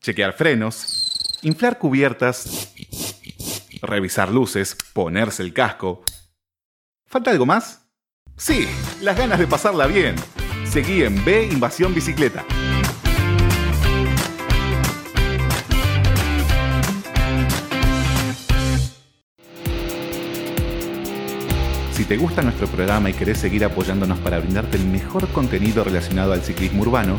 chequear frenos, inflar cubiertas, revisar luces, ponerse el casco. ¿Falta algo más? Sí, las ganas de pasarla bien. Seguí en B Invasión Bicicleta. Si te gusta nuestro programa y querés seguir apoyándonos para brindarte el mejor contenido relacionado al ciclismo urbano,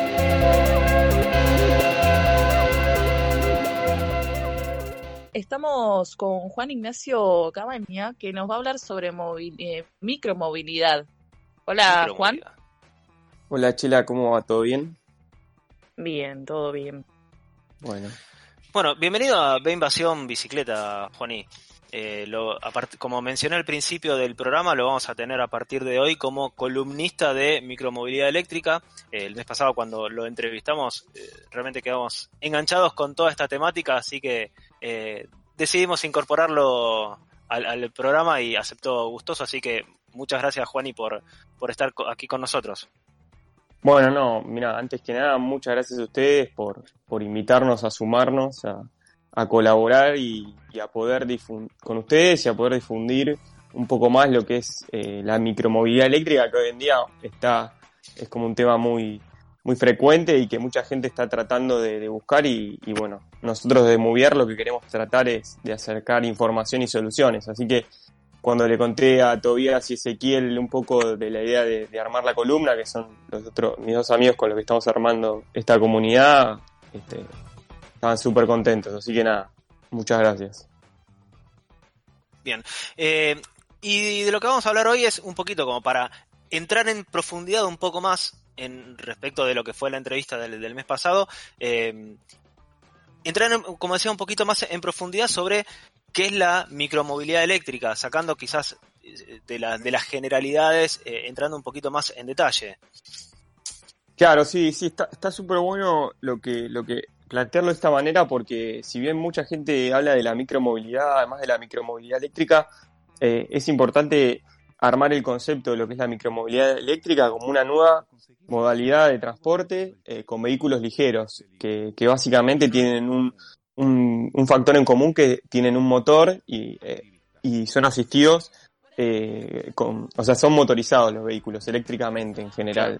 Estamos con Juan Ignacio Cabaña, que nos va a hablar sobre eh, micromovilidad. Hola, Juan. Hola, Chila, ¿cómo va? ¿Todo bien? Bien, todo bien. Bueno. Bueno, bienvenido a B Invasión Bicicleta, Juaní. Eh, como mencioné al principio del programa, lo vamos a tener a partir de hoy como columnista de micromovilidad eléctrica. Eh, el mes pasado cuando lo entrevistamos, realmente quedamos enganchados con toda esta temática, así que eh, decidimos incorporarlo al, programa y aceptó gustoso, así que muchas gracias Juani por, por estar aquí con nosotros. Bueno, no, mira, antes que nada, muchas gracias a ustedes por, por invitarnos a sumarnos, a, colaborar y, a poder con ustedes y a poder difundir un poco más lo que es eh, la micromovilidad eléctrica, que hoy en día está, es como un tema muy, muy frecuente y que mucha gente está tratando de, buscar y, bueno, nosotros de Movier lo que queremos tratar es de acercar información y soluciones. Así que cuando le conté a Tobías y Ezequiel un poco de la idea de, armar la columna, que son los otros, mis dos amigos con los que estamos armando esta comunidad, este, estaban súper contentos. Así que nada, muchas gracias. Bien. Eh, y de lo que vamos a hablar hoy es un poquito como para entrar en profundidad un poco más en respecto de lo que fue la entrevista del, mes pasado, eh, entrar, como decía, un poquito más en profundidad sobre qué es la micromovilidad eléctrica, sacando quizás eh, de, las generalidades, eh, entrando un poquito más en detalle. Claro, sí, sí, está súper bueno lo que, lo que plantearlo de esta manera porque si bien mucha gente habla de la micromovilidad, además de la micromovilidad eléctrica, es importante armar el concepto de lo que es la micromovilidad eléctrica como una nueva modalidad de transporte eh, con vehículos ligeros, que, básicamente tienen un, un, factor en común que tienen un motor y, eh, y son asistidos, eh, con, o sea, son motorizados los vehículos eléctricamente en general.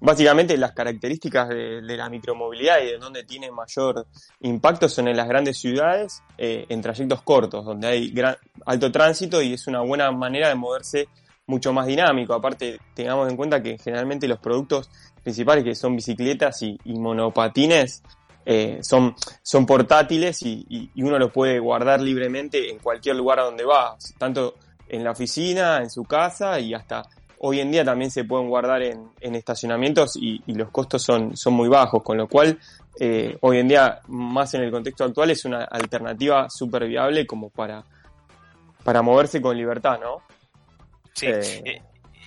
Básicamente las características de, la micromovilidad y de donde tiene mayor impacto son en las grandes ciudades, en trayectos cortos, donde hay gran, alto tránsito y es una buena manera de moverse mucho más dinámico. Aparte, tengamos en cuenta que generalmente los productos principales, que son bicicletas y, monopatines, eh, son, son portátiles y, uno los puede guardar libremente en cualquier lugar a donde va, tanto en la oficina, en su casa y hasta hoy en día también se pueden guardar en, estacionamientos y, los costos son, son muy bajos, con lo cual eh, hoy en día, más en el contexto actual, es una alternativa súper viable como para, para moverse con libertad, ¿no? Sí. Eh, eh,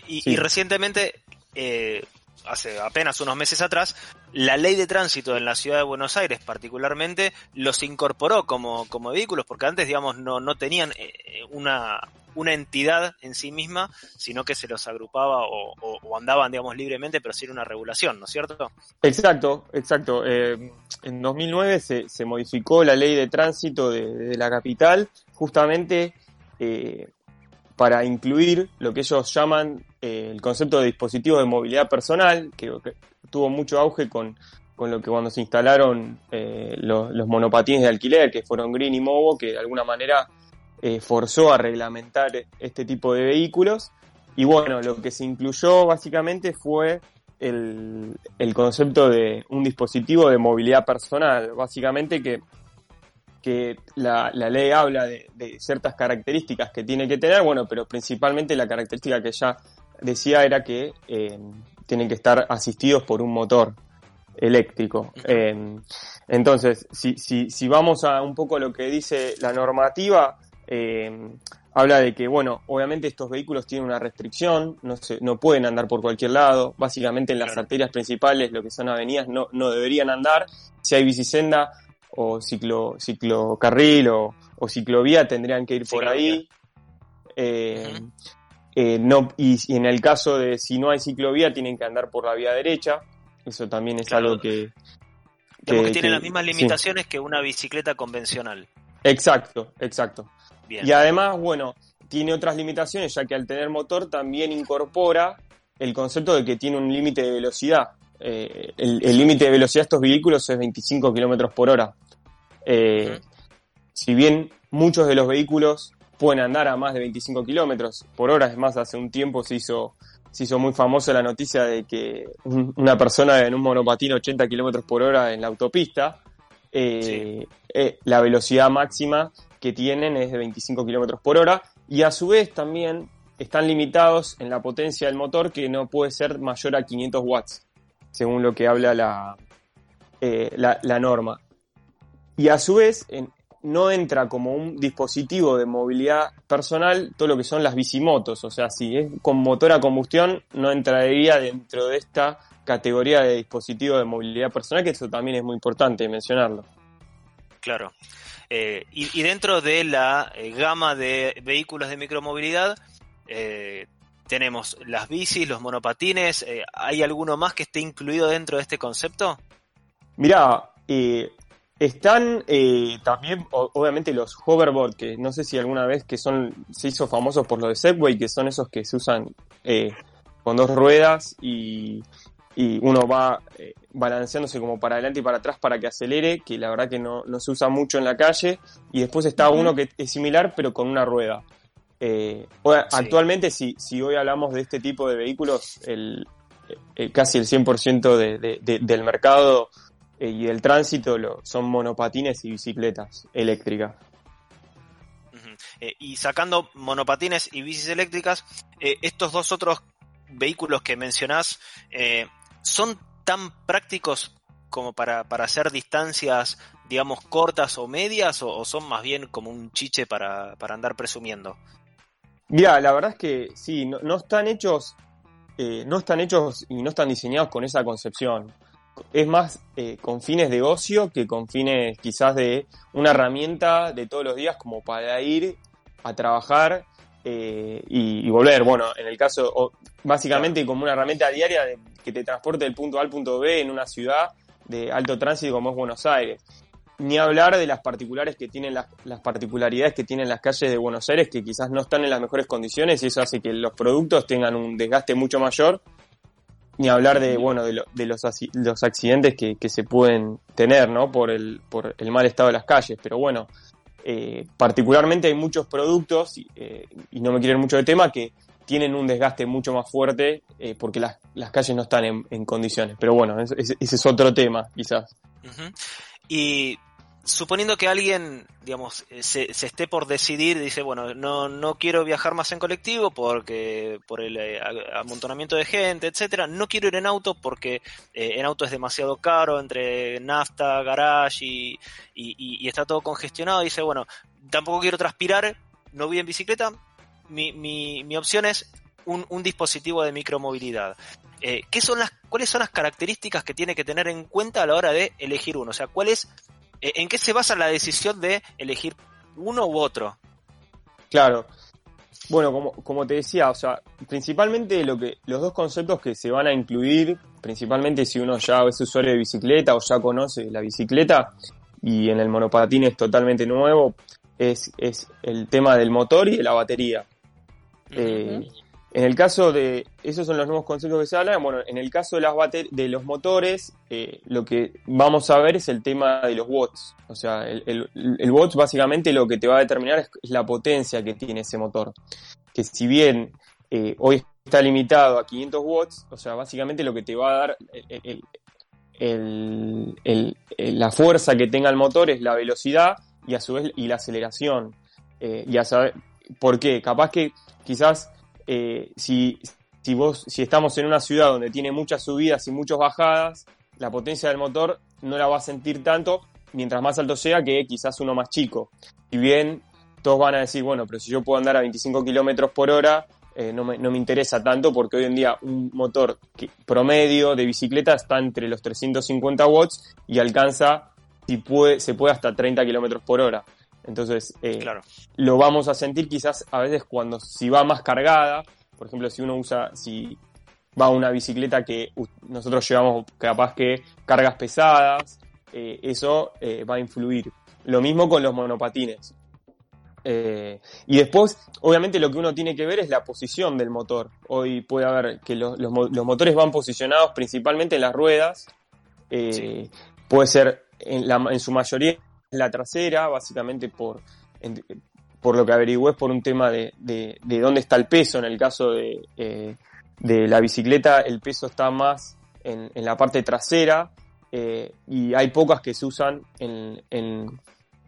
y, recientemente, eh, hace apenas unos meses atrás, la ley de tránsito en la ciudad de Buenos Aires particularmente los incorporó como, como vehículos, porque antes, digamos, no, no tenían una, una entidad en sí misma, sino que se los agrupaba o, andaban, digamos, libremente, pero sin una regulación, ¿no es cierto? Exacto, exacto. en 2009 se, se, modificó la ley de tránsito de, la capital, justamente para incluir lo que ellos llaman eh, el concepto de dispositivo de movilidad personal, que, tuvo mucho auge con, lo que cuando se instalaron eh, los, monopatines de alquiler, que fueron Green y Movo, que de alguna manera eh, forzó a reglamentar este tipo de vehículos. Y bueno, lo que se incluyó básicamente fue el, el concepto de un dispositivo de movilidad personal, básicamente que que la, ley habla de, ciertas características que tiene que tener, bueno, pero principalmente la característica que ya decía era que eh, tienen que estar asistidos por un motor eléctrico. Eh, entonces, si, si, si, vamos a un poco lo que dice la normativa, eh, habla de que, bueno, obviamente estos vehículos tienen una restricción, no, se, no pueden andar por cualquier lado, básicamente en las Claro. arterias principales, lo que son avenidas, no, no deberían andar, si hay bicisenda o ciclo, ciclocarril o, o ciclovía, tendrían que ir por Ciclovía. ahí. Eh, eh, no, y, y en el caso de si no hay ciclovía, tienen que andar por la vía derecha, eso también es Claro. algo que... Que, que- tiene que- las mismas sí. limitaciones que una bicicleta convencional. Exacto, exacto. Bien. Y además, bueno, tiene otras limitaciones, ya que al tener motor también incorpora el concepto de que tiene un límite de velocidad. Eh, el límite de velocidad de estos vehículos es 25 kilómetros por hora. Eh. Si bien muchos de los vehículos pueden andar a más de 25 kilómetros por hora, es más, hace un tiempo se hizo, se hizo muy famosa la noticia de que un- una persona en un monopatín 80 kilómetros por hora en la autopista, eh, eh, la velocidad máxima que tienen es de 25 kilómetros por hora y a su vez también están limitados en la potencia del motor que no puede ser mayor a 500 watts, según lo que habla la, eh, la, la norma. Y a su vez no entra como un dispositivo de movilidad personal todo lo que son las bicimotos, o sea, si es con motor a combustión no entraría dentro de esta categoría de dispositivo de movilidad personal, que eso también es muy importante mencionarlo. Claro. Eh, y, dentro de la eh, gama de vehículos de micromovilidad, eh, tenemos las bicis, los monopatines. ¿Hay alguno más que esté incluido dentro de este concepto? Mirá, están también, obviamente, los hoverboard, que no sé si alguna vez que son, se hizo famosos por lo de Segway, que son esos que se usan con dos ruedas y, uno va balanceándose como para adelante y para atrás para que acelere, que la verdad que no, no se usa mucho en la calle. Y después está uno que es similar, pero con una rueda. Eh, Sí. Actualmente, si, si hoy hablamos de este tipo de vehículos, el, el- casi el 100% de, de- de- del mercado eh, y del tránsito lo, son monopatines y bicicletas eléctricas. Eh, y sacando monopatines y bicis eléctricas, eh, estos dos otros vehículos que mencionás, eh, ¿son tan prácticos como para, para hacer distancias, digamos, cortas o medias, o, son más bien como un chiche para, para andar presumiendo? Mira, la verdad es que sí, no, no están hechos, eh, no están hechos y no están diseñados con esa concepción. Es más eh, con fines de ocio que con fines quizás de una herramienta de todos los días como para ir a trabajar eh, y, volver. Bueno, en el caso, básicamente como una herramienta diaria de- que te transporte del punto A al punto B en una ciudad de alto tránsito como es Buenos Aires. Ni hablar de las particulares que tienen las, las particularidades que tienen las calles de Buenos Aires que quizás no están en las mejores condiciones y eso hace que los productos tengan un desgaste mucho mayor. Ni hablar de bueno de, lo- de los, accidentes que, que se pueden tener, ¿no? Por el, por el mal estado de las calles. Pero bueno, eh, particularmente hay muchos productos, y, eh, y no me quiero ir mucho de tema, que tienen un desgaste mucho más fuerte eh, porque las, las calles no están en, en condiciones. Pero bueno, ese, ese- ese es otro tema, quizás. Y suponiendo que alguien, digamos, eh, se, se esté por decidir, dice, bueno, no, no quiero viajar más en colectivo porque por el eh, amontonamiento de gente, etcétera, no quiero ir en auto porque en auto es demasiado caro entre nafta, garage y- y está todo congestionado, dice, bueno, tampoco quiero transpirar, no voy en bicicleta, mi, mi, mi opción es un, un dispositivo de micromovilidad. Eh, ¿qué son las, ¿Cuáles son las características que tiene que tener en cuenta a la hora de elegir uno? O sea, ¿cuál es, eh, ¿en qué se basa la decisión de elegir uno u otro? Claro. Bueno, como, como te decía, o sea, principalmente lo que, los dos conceptos que se van a incluir, principalmente si uno ya es usuario de bicicleta o ya conoce la bicicleta, y en el monopatín es totalmente nuevo, es, es el tema del motor y de la batería. Eh, en el caso de, esos son los nuevos conceptos que se hablan, bueno, en el caso de, las de los motores, eh, lo que vamos a ver es el tema de los watts. O sea, el, el, el watts básicamente lo que te va a determinar es, es la potencia que tiene ese motor. Que si bien eh, hoy está limitado a 500 watts, o sea, básicamente lo que te va a dar el- la fuerza que tenga el motor es la velocidad y a su vez y la aceleración. Eh, y a saber, ¿por qué? Capaz que quizás eh, si, si vos, si estamos en una ciudad donde tiene muchas subidas y muchas bajadas, la potencia del motor no la va a sentir tanto mientras más alto sea que quizás uno más chico. Si bien todos van a decir, bueno, pero si yo puedo andar a 25 kilómetros por hora, eh, no, me, no, me, interesa tanto porque hoy en día un motor promedio de bicicleta está entre los 350 watts y alcanza, si puede, se puede hasta 30 kilómetros por hora. Entonces, eh, claro. lo vamos a sentir quizás a veces cuando si va más cargada, por ejemplo, si uno usa, si va una bicicleta que nosotros llevamos capaz que cargas pesadas, eh, eso eh, va a influir. Lo mismo con los monopatines. Eh, y después, obviamente, lo que uno tiene que ver es la posición del motor. Hoy puede haber que los, los, motores van posicionados principalmente en las ruedas. Sí. Puede ser en, la, en, su mayoría la trasera, básicamente por, por lo que averigüé, es por un tema de, de, de, dónde está el peso. En el caso de, eh, de la bicicleta, el peso está más en, en la parte trasera eh, y hay pocas que se usan en, en,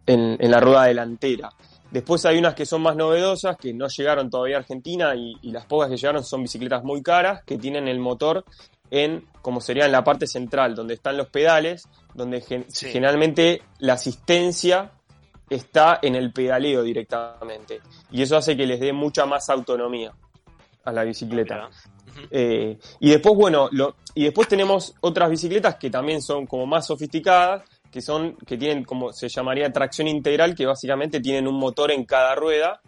en, la rueda delantera. Después hay unas que son más novedosas, que no llegaron todavía a Argentina y, las pocas que llegaron son bicicletas muy caras, que tienen el motor en, como sería en la parte central, donde están los pedales, donde gen Sí. generalmente la asistencia está en el pedaleo directamente. Y eso hace que les dé mucha más autonomía a la bicicleta. Eh, y después, bueno, lo, y después tenemos otras bicicletas que también son como más sofisticadas, que son, que tienen como se llamaría tracción integral, que básicamente tienen un motor en cada rueda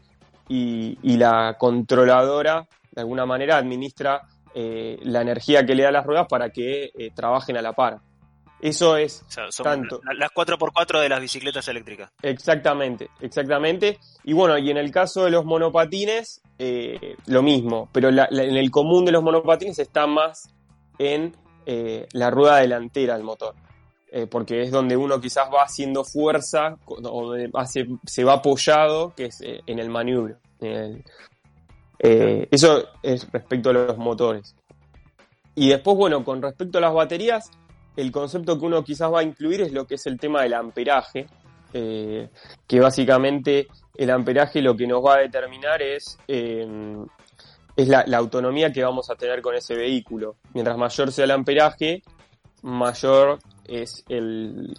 y, y la controladora de alguna manera administra eh, la energía que le da las ruedas para que eh, trabajen a la par. Eso es O sea, son Tanto. la- las 4x4 de las bicicletas eléctricas. Exactamente, exactamente. Y bueno, y en el caso de los monopatines, eh, lo mismo, pero la- la- en el común de los monopatines está más en eh, la rueda delantera del motor, Eh, porque es donde uno quizás va haciendo fuerza, o hace- se va apoyado, que es en el maniobro. en el- eh, eso es respecto a los motores. Y después, bueno, con respecto a las baterías, el concepto que uno quizás va a incluir es lo que es el tema del amperaje, eh, que básicamente el amperaje lo que nos va a determinar es, eh, es la, la autonomía que vamos a tener con ese vehículo. Mientras mayor sea el amperaje, mayor es, el,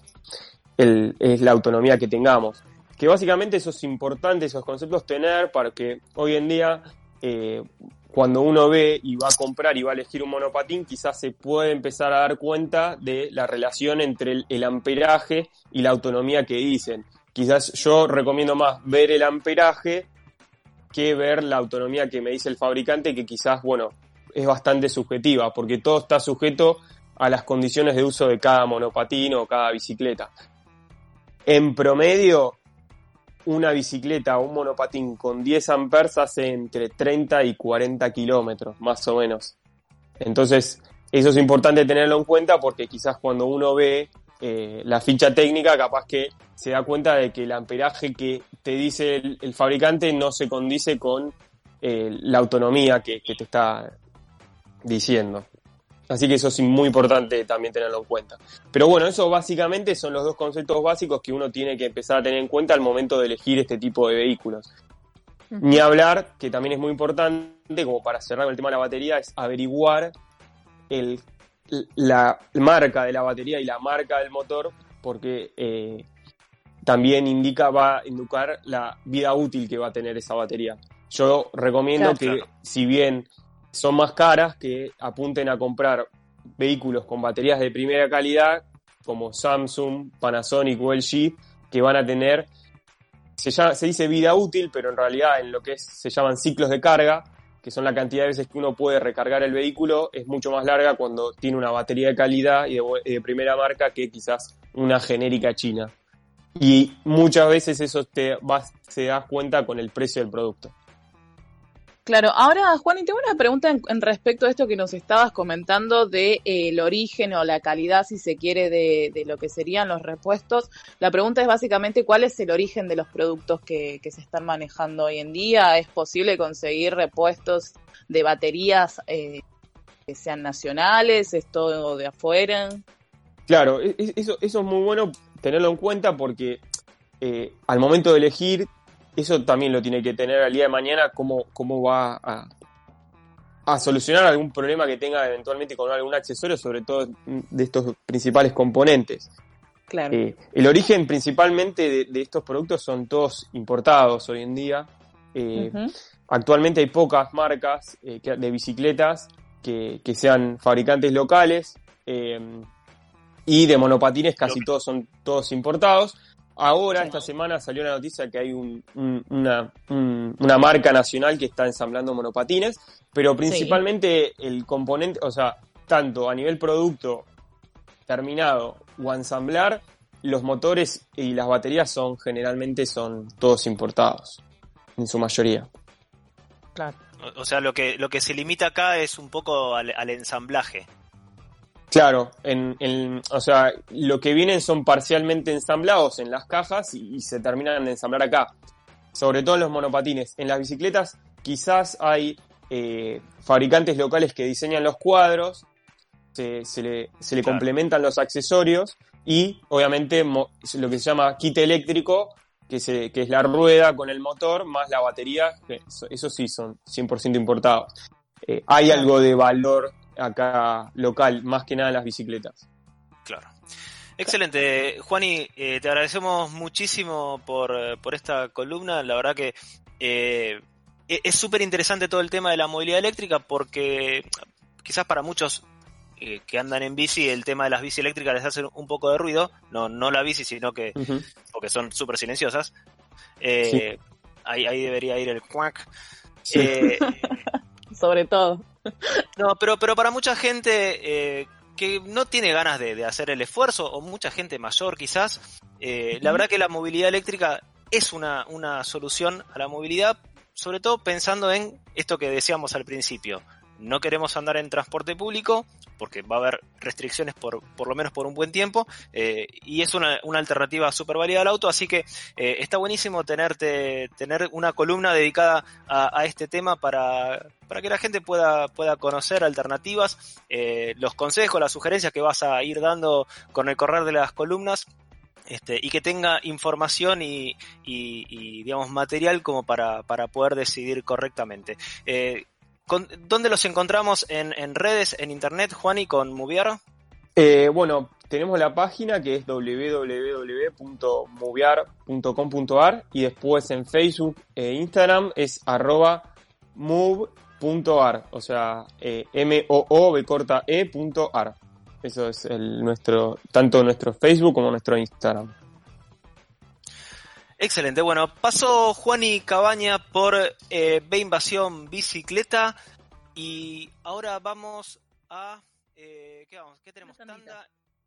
el- es la autonomía que tengamos. Que básicamente eso es importante, esos conceptos tener para que hoy en día eh, cuando uno ve y va a comprar y va a elegir un monopatín, quizás se puede empezar a dar cuenta de la relación entre el, el amperaje y la autonomía que dicen. Quizás yo recomiendo más ver el amperaje que ver la autonomía que me dice el fabricante, que quizás, bueno, es bastante subjetiva, porque todo está sujeto a las condiciones de uso de cada monopatín o cada bicicleta. En promedio, una bicicleta o un monopatín con 10 amperes hace entre 30 y 40 kilómetros, más o menos. Entonces, eso es importante tenerlo en cuenta porque quizás cuando uno ve eh, la ficha técnica, capaz que se da cuenta de que el amperaje que te dice el, fabricante no se condice con eh, la autonomía que te está diciendo. Así que eso es muy importante también tenerlo en cuenta. Pero bueno, eso básicamente son los dos conceptos básicos que uno tiene que empezar a tener en cuenta al momento de elegir este tipo de vehículos. Ni hablar, que también es muy importante, como para cerrar el tema de la batería, es averiguar el, la marca de la batería y la marca del motor, porque eh, también indica, va a indicar la vida útil que va a tener esa batería. Yo recomiendo Claro. que, Claro. si bien son más caras, que apunten a comprar vehículos con baterías de primera calidad, como Samsung, Panasonic o LG, que van a tener, se, llama- se dice vida útil, pero en realidad en lo que se llaman ciclos de carga, que son la cantidad de veces que uno puede recargar el vehículo, es mucho más larga cuando tiene una batería de calidad y de, de primera marca que quizás una genérica china. Y muchas veces eso te vas, se das cuenta con el precio del producto. Claro, ahora Juan, y tengo una pregunta en, respecto a esto que nos estabas comentando de eh, el origen o la calidad, si se quiere, de, de lo que serían los repuestos. La pregunta es básicamente cuál es el origen de los productos que, que se están manejando hoy en día. ¿Es posible conseguir repuestos de baterías eh, que sean nacionales? ¿Es todo de afuera? Claro, e- e- eso, eso es muy bueno tenerlo en cuenta porque eh, al momento de elegir, eso también lo tiene que tener al día de mañana, cómo, cómo va a, a solucionar algún problema que tenga eventualmente con algún accesorio, sobre todo de estos principales componentes. Claro. Eh, el origen principalmente de, de estos productos son todos importados hoy en día. Eh. Actualmente hay pocas marcas eh, que- de bicicletas que, que sean fabricantes locales eh, y de monopatines casi todos son todos importados. Ahora, Sí. esta semana salió la noticia que hay un- un- una, un- una marca nacional que está ensamblando monopatines, pero principalmente el componente, o sea, tanto a nivel producto terminado o a ensamblar, los motores y las baterías son generalmente son todos importados, en su mayoría. Claro. O, o sea, lo que, lo que se limita acá es un poco al, al ensamblaje. Claro, en, en- o sea, lo que vienen son parcialmente ensamblados en las cajas y, y se terminan de ensamblar acá. Sobre todo en los monopatines. En las bicicletas quizás hay eh, fabricantes locales que diseñan los cuadros, se, se le, se le Claro. complementan los accesorios y obviamente mo- lo que se llama kit eléctrico, que, se, que es la rueda con el motor más la batería, que eso, eso sí son 100% importados. Eh, hay algo de valor acá local, más que nada las bicicletas. Claro. Excelente. Juani, eh, te agradecemos muchísimo por, por esta columna. La verdad que eh, e- es súper interesante todo el tema de la movilidad eléctrica porque quizás para muchos eh, que andan en bici el tema de las bici eléctricas les hace un poco de ruido. No, no la bici, sino que porque son súper silenciosas. Eh, ahí, ahí debería ir el cuac. Sí. Sobre todo. no, pero, pero para mucha gente eh, que no tiene ganas de, de hacer el esfuerzo, o mucha gente mayor quizás, eh, la verdad que la movilidad eléctrica es una, una solución a la movilidad, sobre todo pensando en esto que decíamos al principio. No queremos andar en transporte público porque va a haber restricciones por, por lo menos por un buen tiempo eh, y es una, una alternativa súper válida al auto, así que eh, está buenísimo tenerte, tener una columna dedicada a, a este tema para, para que la gente pueda, pueda conocer alternativas, eh, los consejos, las sugerencias que vas a ir dando con el correr de las columnas. Este, y que tenga información y, y- y, digamos material como para, para poder decidir correctamente. Eh, ¿Dónde los encontramos en, redes, en internet, Juani, con Moviar? Eh, bueno, tenemos la página que es www.moviar.com.ar y después en Facebook e Instagram es arroba move.ar, o sea, eh, M-O-O, B corta E punto ar. Eso es nuestro, tanto nuestro Facebook como nuestro Instagram. Excelente, bueno, pasó Juani Cabaña por eh, B Invasión Bicicleta y ahora vamos a... eh, ¿Qué vamos? ¿Qué tenemos? Tanda